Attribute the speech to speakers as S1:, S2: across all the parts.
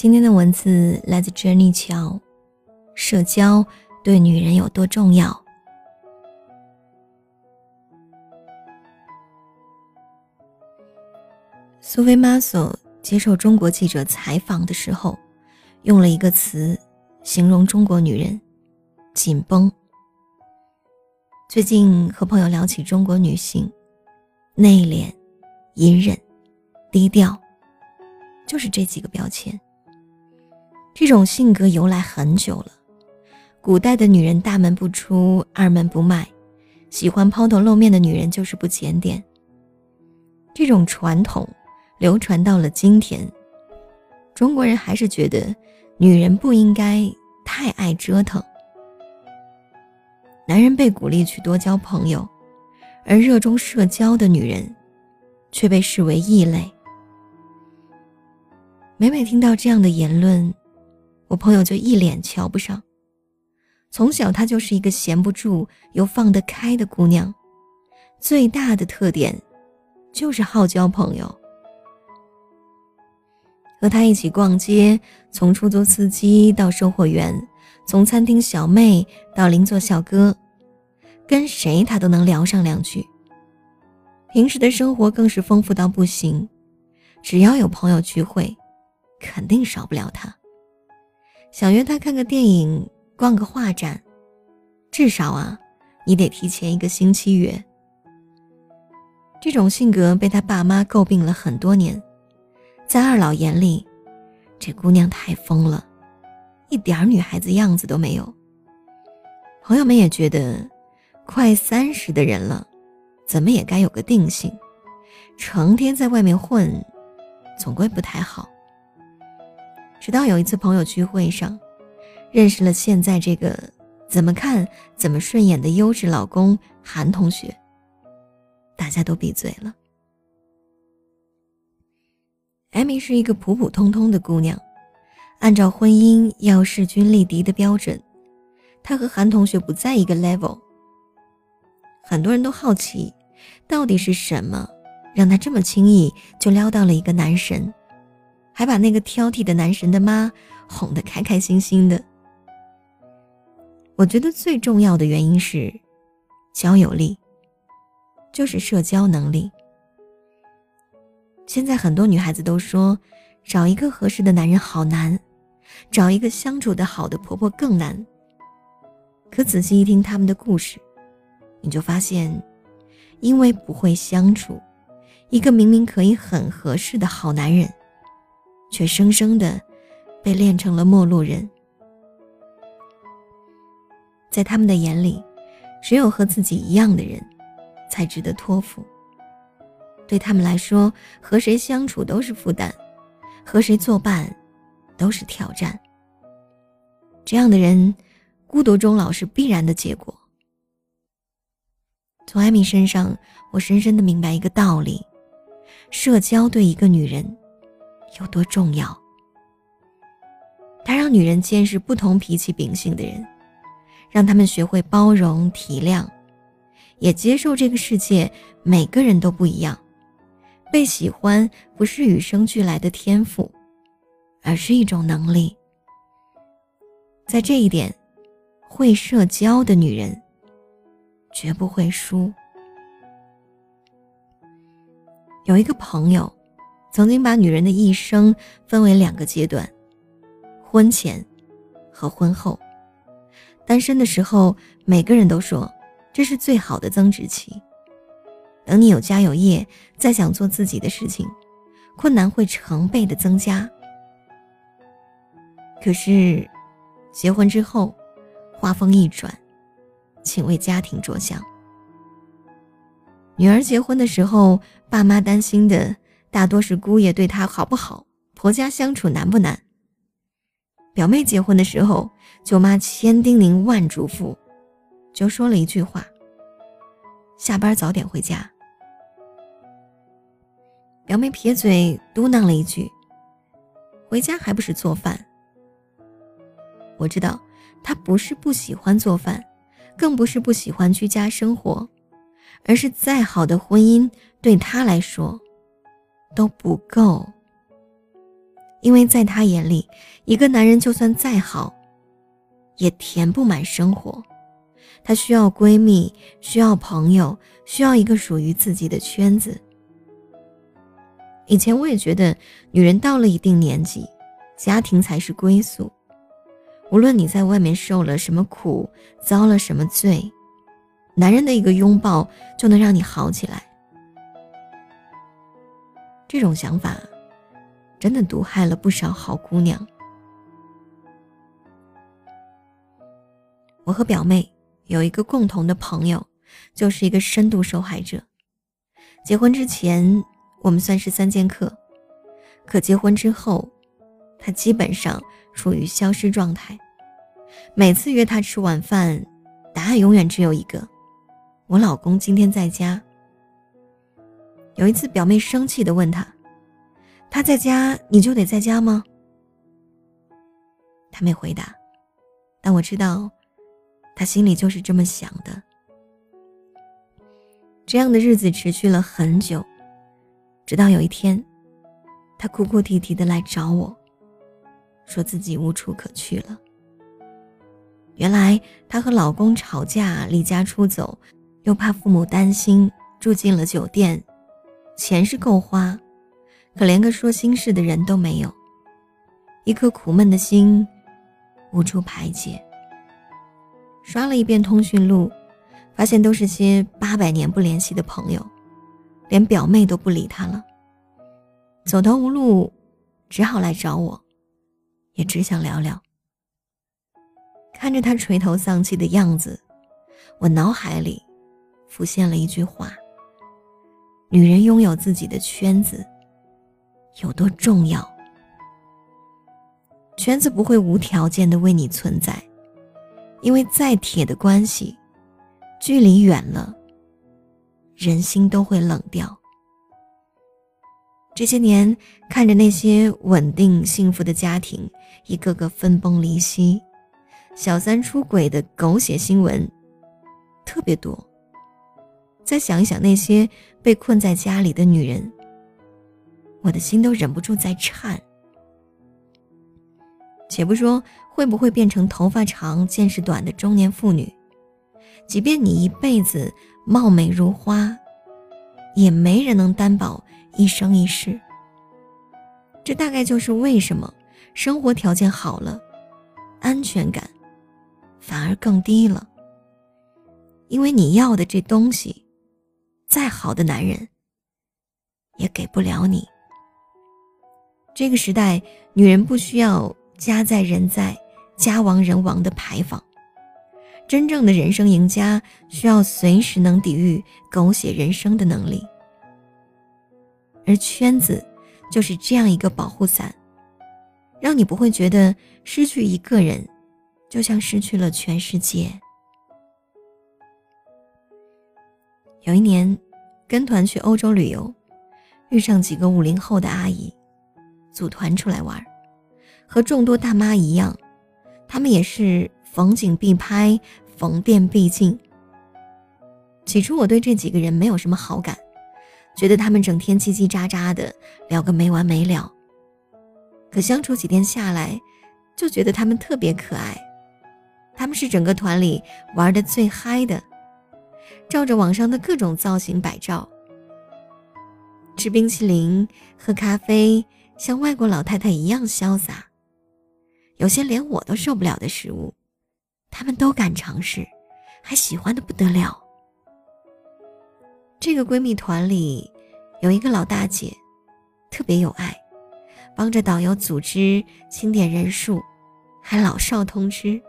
S1: 今天的文字来自 Jenny 乔，社交对女人有多重要？苏菲玛索接受中国记者采访的时候，用了一个词形容中国女人：紧绷。最近和朋友聊起中国女性，内敛、隐忍、低调，就是这几个标签。这种性格由来很久了，古代的女人大门不出、二门不迈，喜欢抛头露面的女人就是不检点。这种传统流传到了今天，中国人还是觉得女人不应该太爱折腾。男人被鼓励去多交朋友，而热衷社交的女人，却被视为异类。每每听到这样的言论，我朋友就一脸瞧不上。从小她就是一个闲不住又放得开的姑娘，最大的特点，就是好交朋友。和她一起逛街，从出租司机到售货员。从餐厅小妹到邻座小哥，跟谁她都能聊上两句。平时的生活更是丰富到不行，只要有朋友聚会，肯定少不了她。想约他看个电影、逛个画展，至少啊，你得提前一个星期约。这种性格被他爸妈诟病了很多年，在二老眼里，这姑娘太疯了。一点女孩子样子都没有。朋友们也觉得，快三十的人了，怎么也该有个定性，成天在外面混，总归不太好。直到有一次朋友聚会上，认识了现在这个怎么看怎么顺眼的优质老公韩同学，大家都闭嘴了。艾米是一个普普通通的姑娘。按照婚姻要势均力敌的标准，她和韩同学不在一个 level。很多人都好奇，到底是什么让她这么轻易就撩到了一个男神，还把那个挑剔的男神的妈哄得开开心心的。我觉得最重要的原因是交友力，就是社交能力。现在很多女孩子都说，找一个合适的男人好难。找一个相处的好的婆婆更难。可仔细一听他们的故事，你就发现，因为不会相处，一个明明可以很合适的好男人，却生生的被练成了陌路人。在他们的眼里，只有和自己一样的人，才值得托付。对他们来说，和谁相处都是负担，和谁作伴。都是挑战。这样的人，孤独终老是必然的结果。从艾米身上，我深深的明白一个道理：社交对一个女人有多重要。它让女人见识不同脾气秉性的人，让他们学会包容体谅，也接受这个世界每个人都不一样。被喜欢不是与生俱来的天赋。而是一种能力，在这一点，会社交的女人绝不会输。有一个朋友，曾经把女人的一生分为两个阶段：婚前和婚后。单身的时候，每个人都说这是最好的增值期。等你有家有业，再想做自己的事情，困难会成倍的增加。可是，结婚之后，话锋一转，请为家庭着想。女儿结婚的时候，爸妈担心的大多是姑爷对她好不好，婆家相处难不难。表妹结婚的时候，舅妈千叮咛万嘱咐，就说了一句话：“下班早点回家。”表妹撇嘴嘟囔了一句：“回家还不是做饭。”我知道，他不是不喜欢做饭，更不是不喜欢居家生活，而是再好的婚姻对他来说都不够。因为在他眼里，一个男人就算再好，也填不满生活。他需要闺蜜，需要朋友，需要一个属于自己的圈子。以前我也觉得，女人到了一定年纪，家庭才是归宿。无论你在外面受了什么苦，遭了什么罪，男人的一个拥抱就能让你好起来。这种想法，真的毒害了不少好姑娘。我和表妹有一个共同的朋友，就是一个深度受害者。结婚之前。我们算是三剑客，可结婚之后，他基本上处于消失状态。每次约他吃晚饭，答案永远只有一个：“我老公今天在家。”有一次，表妹生气的问他：“他在家，你就得在家吗？”他没回答，但我知道，他心里就是这么想的。这样的日子持续了很久。直到有一天，她哭哭啼啼的来找我，说自己无处可去了。原来她和老公吵架，离家出走，又怕父母担心，住进了酒店。钱是够花，可连个说心事的人都没有，一颗苦闷的心无处排解。刷了一遍通讯录，发现都是些八百年不联系的朋友。连表妹都不理他了，走投无路，只好来找我，也只想聊聊。看着他垂头丧气的样子，我脑海里浮现了一句话：女人拥有自己的圈子有多重要？圈子不会无条件的为你存在，因为再铁的关系，距离远了。人心都会冷掉。这些年，看着那些稳定幸福的家庭一个个分崩离析，小三出轨的狗血新闻特别多。再想一想那些被困在家里的女人，我的心都忍不住在颤。且不说会不会变成头发长见识短的中年妇女，即便你一辈子。貌美如花，也没人能担保一生一世。这大概就是为什么生活条件好了，安全感反而更低了。因为你要的这东西，再好的男人也给不了你。这个时代，女人不需要家在人在、家亡人亡的牌坊。真正的人生赢家需要随时能抵御狗血人生的能力，而圈子就是这样一个保护伞，让你不会觉得失去一个人就像失去了全世界。有一年，跟团去欧洲旅游，遇上几个五零后的阿姨，组团出来玩，和众多大妈一样，她们也是。逢景必拍，逢店必进。起初我对这几个人没有什么好感，觉得他们整天叽叽喳喳的聊个没完没了。可相处几天下来，就觉得他们特别可爱。他们是整个团里玩的最嗨的，照着网上的各种造型摆照，吃冰淇淋、喝咖啡，像外国老太太一样潇洒。有些连我都受不了的食物。他们都敢尝试，还喜欢的不得了。这个闺蜜团里有一个老大姐，特别有爱，帮着导游组织清点人数，还老少通吃，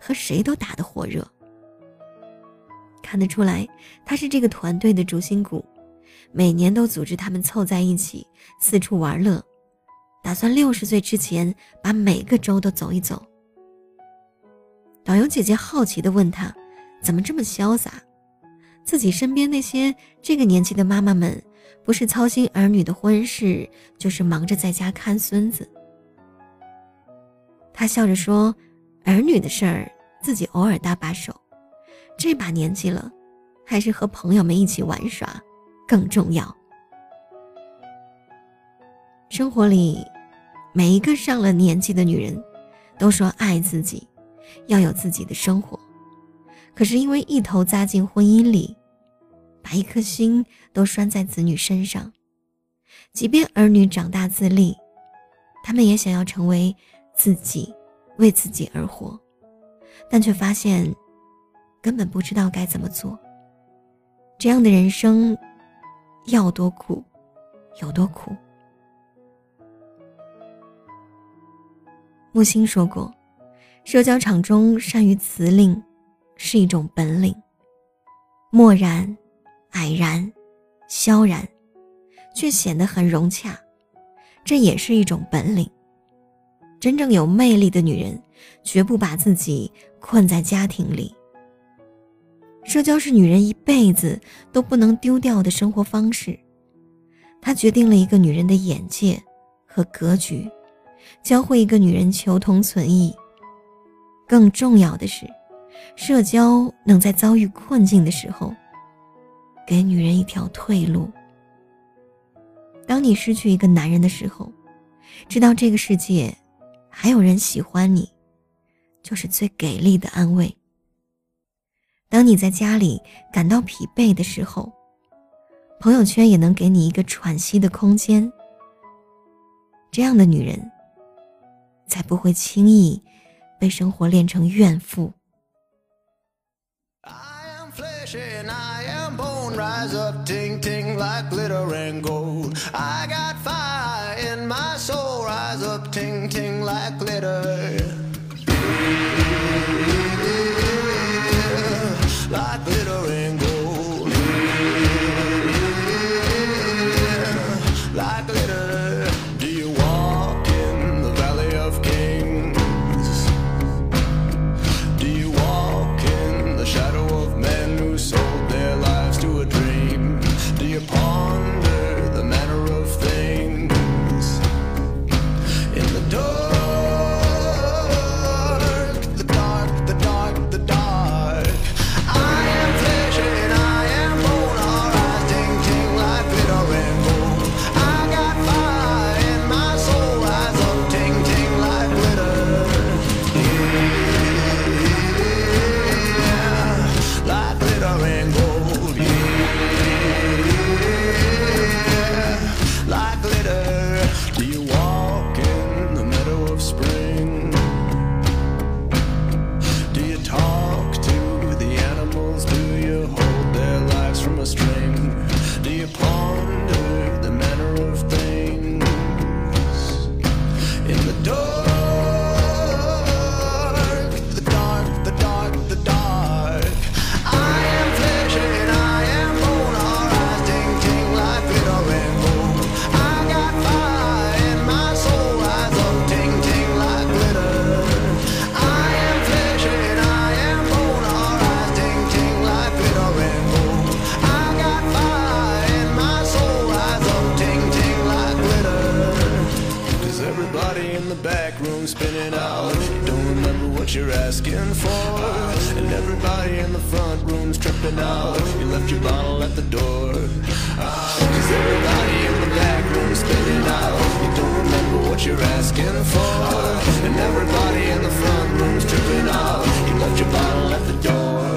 S1: 和谁都打得火热。看得出来，他是这个团队的主心骨，每年都组织他们凑在一起四处玩乐，打算六十岁之前把每个州都走一走。导游姐姐好奇地问他：“怎么这么潇洒？自己身边那些这个年纪的妈妈们，不是操心儿女的婚事，就是忙着在家看孙子。”他笑着说：“儿女的事儿，自己偶尔搭把手。这把年纪了，还是和朋友们一起玩耍更重要。生活里，
S2: 每一个上了年纪的女人，都说爱自己，要有自己的生活。可是因为一头扎进婚姻里，把一颗心都拴在子女身上，即便儿女长大自立，他们也想要成为自己，为自己而活，但却发现根本不知道该怎么做。这样的人生，要多苦，有多苦。木心说过，社交场中善于辞令是一种本领，漠然、矮然、萧然，却显得很融洽，这也是一种本领。真正有魅力的女人，绝不把自己困在家庭里。社交是女人一辈子都不能丢掉的生活方式，它决定了一个女人的眼界和格局。教会一个女人求同存异。更重要的是，社交能在遭遇困境的时候，给女人一条退路。当你失去一个男人的时候，知道这个世界还有人喜欢你，就是最给力的安慰。当你在家里感到疲惫的时候，朋友圈也能给你一个喘息的空间。这样的女人。才不会轻易被生活练成怨妇。You left your bottle at the door. Ah, Cause everybody in the back room is spinning out. You don't remember what
S3: you're asking for. And everybody in the front room is tripping out. You left your bottle at the door.